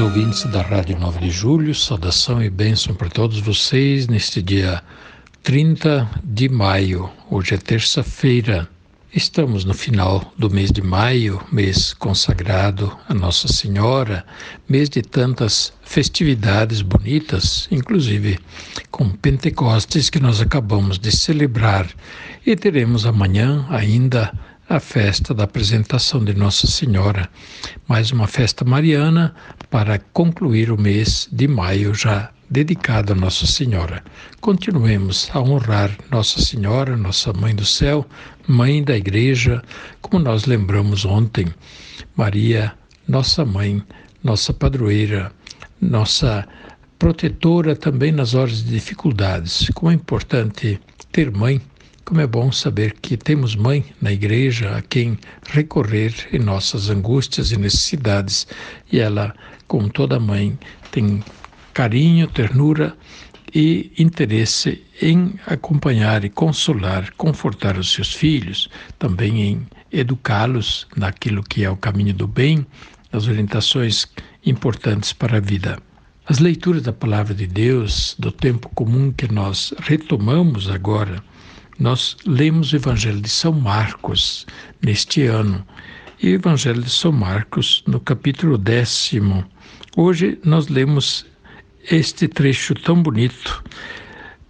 Ouvintes da Rádio 9 de Julho, saudação e bênção para todos vocês neste dia 30 de maio. Hoje é terça-feira. Estamos no final do mês de maio, mês consagrado a Nossa Senhora, mês de tantas festividades bonitas, inclusive com Pentecostes que nós acabamos de celebrar. E teremos amanhã ainda a festa da apresentação de Nossa Senhora, mais uma festa mariana para concluir o mês de maio já dedicado a Nossa Senhora. Continuemos a honrar Nossa Senhora, nossa Mãe do Céu, Mãe da Igreja, como nós lembramos ontem. Maria, nossa mãe, nossa padroeira, nossa protetora também nas horas de dificuldades. Como é importante ter mãe como é bom saber que temos mãe na igreja a quem recorrer em nossas angústias e necessidades, e ela, como toda mãe, tem carinho, ternura e interesse em acompanhar e consolar, confortar os seus filhos, também em educá-los naquilo que é o caminho do bem, as orientações importantes para a vida. As leituras da palavra de Deus, do tempo comum que nós retomamos agora, nós lemos o Evangelho de São Marcos neste ano e Evangelho de São Marcos no capítulo décimo. Hoje nós lemos este trecho tão bonito.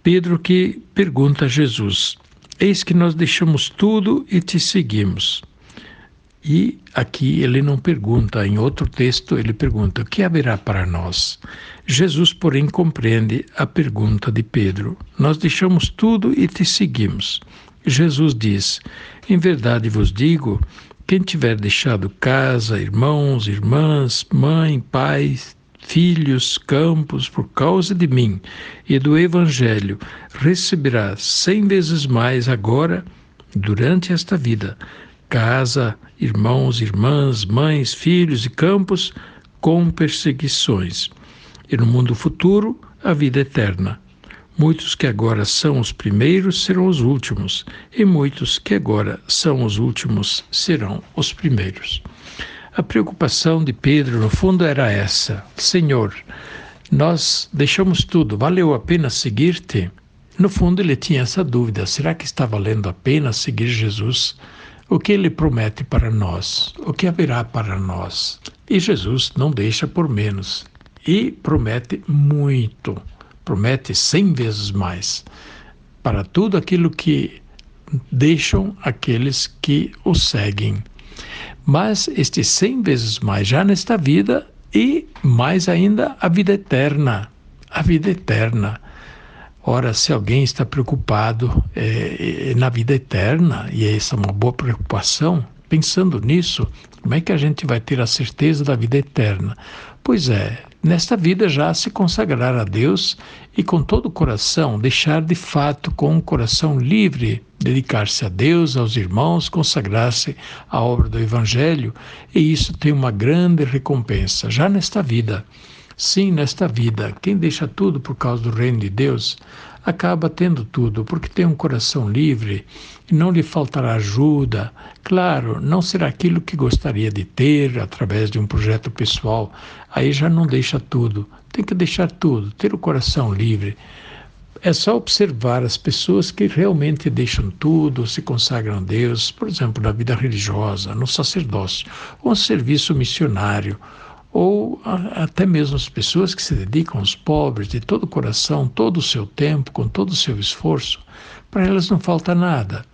Pedro que pergunta a Jesus: Eis que nós deixamos tudo e te seguimos. E aqui ele não pergunta, em outro texto ele pergunta: o que haverá para nós? Jesus, porém, compreende a pergunta de Pedro: Nós deixamos tudo e te seguimos. Jesus diz: Em verdade vos digo, quem tiver deixado casa, irmãos, irmãs, mãe, pai, filhos, campos, por causa de mim e do Evangelho, receberá cem vezes mais agora, durante esta vida casa, irmãos, irmãs, mães, filhos e campos com perseguições. E no mundo futuro, a vida eterna. Muitos que agora são os primeiros serão os últimos, e muitos que agora são os últimos serão os primeiros. A preocupação de Pedro, no fundo, era essa: Senhor, nós deixamos tudo, valeu a pena seguir-te? No fundo, ele tinha essa dúvida: será que está valendo a pena seguir Jesus? o que ele promete para nós, o que haverá para nós. E Jesus não deixa por menos e promete muito, promete cem vezes mais para tudo aquilo que deixam aqueles que o seguem. Mas este cem vezes mais já nesta vida e mais ainda a vida eterna, a vida eterna. Ora, se alguém está preocupado é, é, na vida eterna, e essa é uma boa preocupação, pensando nisso, como é que a gente vai ter a certeza da vida eterna? Pois é, nesta vida já se consagrar a Deus e com todo o coração, deixar de fato com o coração livre, dedicar-se a Deus, aos irmãos, consagrar-se à obra do Evangelho, e isso tem uma grande recompensa já nesta vida. Sim, nesta vida, quem deixa tudo por causa do reino de Deus acaba tendo tudo, porque tem um coração livre e não lhe faltará ajuda. Claro, não será aquilo que gostaria de ter através de um projeto pessoal, aí já não deixa tudo. Tem que deixar tudo, ter o coração livre. É só observar as pessoas que realmente deixam tudo, se consagram a Deus, por exemplo, na vida religiosa, no sacerdócio, ou no serviço missionário ou a, até mesmo as pessoas que se dedicam aos pobres de todo o coração, todo o seu tempo, com todo o seu esforço, para elas não falta nada.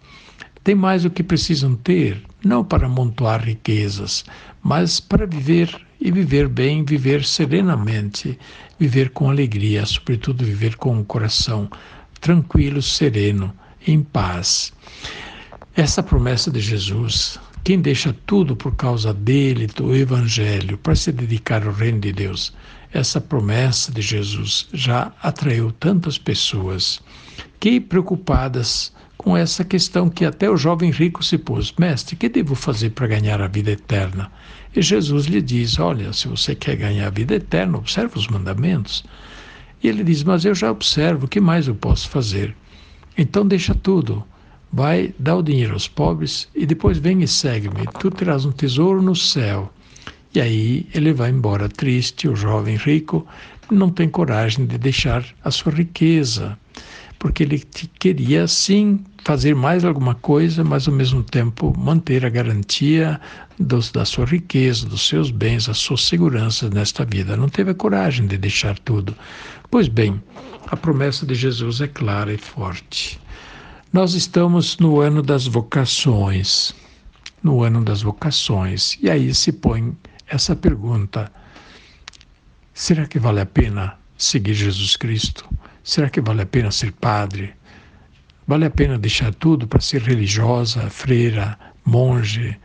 Tem mais o que precisam ter, não para amontoar riquezas, mas para viver e viver bem, viver serenamente, viver com alegria, sobretudo viver com o coração tranquilo, sereno, em paz. Essa promessa de Jesus Quem deixa tudo por causa dele, do Evangelho, para se dedicar ao reino de Deus, essa promessa de Jesus já atraiu tantas pessoas que, preocupadas com essa questão que até o jovem rico se pôs: Mestre, que devo fazer para ganhar a vida eterna? E Jesus lhe diz: Olha, se você quer ganhar a vida eterna, observe os mandamentos. E ele diz: Mas eu já observo, o que mais eu posso fazer? Então deixa tudo. Vai, dá o dinheiro aos pobres e depois vem e segue-me. Tu terás um tesouro no céu. E aí ele vai embora triste, o jovem rico não tem coragem de deixar a sua riqueza, porque ele queria sim fazer mais alguma coisa, mas ao mesmo tempo manter a garantia dos, da sua riqueza, dos seus bens, a sua segurança nesta vida. Não teve a coragem de deixar tudo. Pois bem, a promessa de Jesus é clara e forte. Nós estamos no ano das vocações, no ano das vocações, e aí se põe essa pergunta: será que vale a pena seguir Jesus Cristo? Será que vale a pena ser padre? Vale a pena deixar tudo para ser religiosa, freira, monge,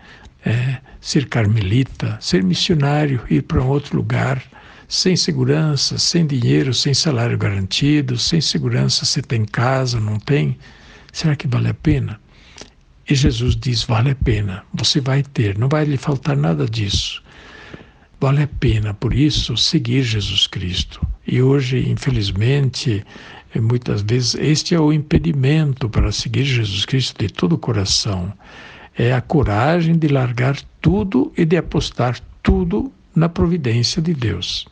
é, ser carmelita, ser missionário, ir para um outro lugar, sem segurança, sem dinheiro, sem salário garantido, sem segurança se tem casa, não tem? Será que vale a pena? E Jesus diz: vale a pena, você vai ter, não vai lhe faltar nada disso. Vale a pena, por isso, seguir Jesus Cristo. E hoje, infelizmente, muitas vezes este é o impedimento para seguir Jesus Cristo de todo o coração. É a coragem de largar tudo e de apostar tudo na providência de Deus.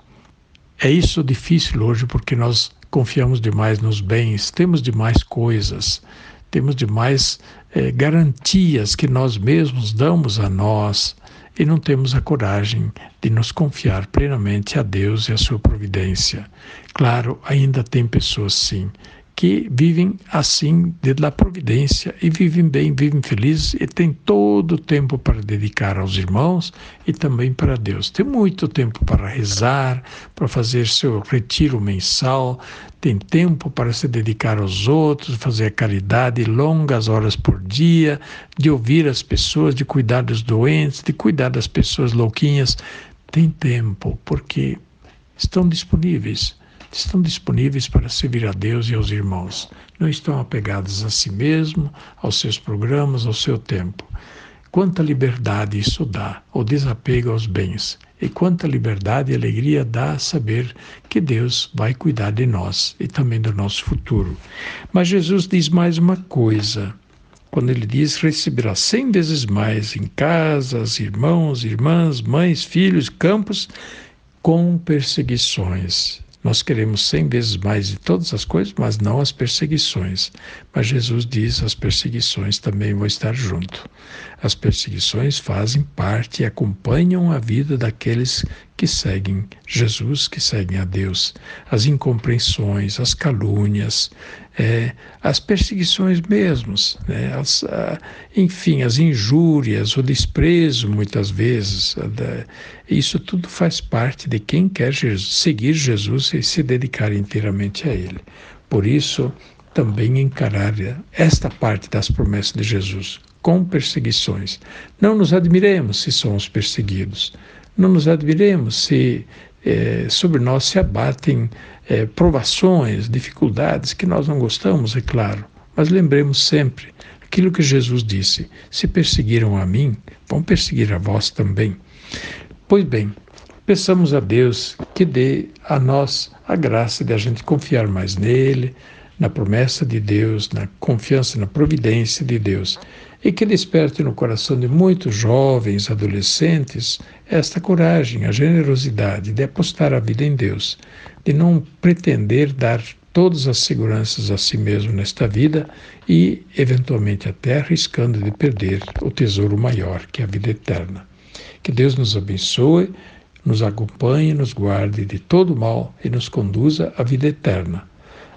É isso difícil hoje porque nós confiamos demais nos bens, temos demais coisas, temos demais eh, garantias que nós mesmos damos a nós e não temos a coragem de nos confiar plenamente a Deus e a sua providência. Claro, ainda tem pessoas sim que vivem assim da providência e vivem bem, vivem felizes e têm todo o tempo para dedicar aos irmãos e também para Deus. Tem muito tempo para rezar, para fazer seu retiro mensal, tem tempo para se dedicar aos outros, fazer a caridade longas horas por dia, de ouvir as pessoas, de cuidar dos doentes, de cuidar das pessoas louquinhas. Tem tempo porque estão disponíveis estão disponíveis para servir a Deus e aos irmãos. Não estão apegados a si mesmo, aos seus programas, ao seu tempo. Quanta liberdade isso dá, o desapego aos bens. E quanta liberdade e alegria dá saber que Deus vai cuidar de nós e também do nosso futuro. Mas Jesus diz mais uma coisa. Quando ele diz receberá cem vezes mais em casas, irmãos, irmãs, mães, filhos, campos, com perseguições. Nós queremos cem vezes mais de todas as coisas, mas não as perseguições. Mas Jesus diz: as perseguições também vão estar junto. As perseguições fazem parte e acompanham a vida daqueles que seguem Jesus, que seguem a Deus. As incompreensões, as calúnias, é, as perseguições mesmos, né? as, a, enfim, as injúrias, o desprezo, muitas vezes. isso tudo faz parte de quem quer Jesus, seguir Jesus e se dedicar inteiramente a Ele. Por isso, também encarar esta parte das promessas de Jesus com perseguições. Não nos admiremos se somos perseguidos. Não nos admiremos se é, sobre nós se abatem é, provações, dificuldades que nós não gostamos, é claro. Mas lembremos sempre aquilo que Jesus disse: se perseguiram a mim, vão perseguir a vós também. Pois bem, peçamos a Deus que dê a nós a graça de a gente confiar mais nele, na promessa de Deus, na confiança na providência de Deus, e que desperte no coração de muitos jovens, adolescentes, esta coragem, a generosidade de apostar a vida em Deus, de não pretender dar todas as seguranças a si mesmo nesta vida e, eventualmente, até arriscando de perder o tesouro maior, que é a vida eterna. Que Deus nos abençoe, nos acompanhe, nos guarde de todo mal e nos conduza à vida eterna.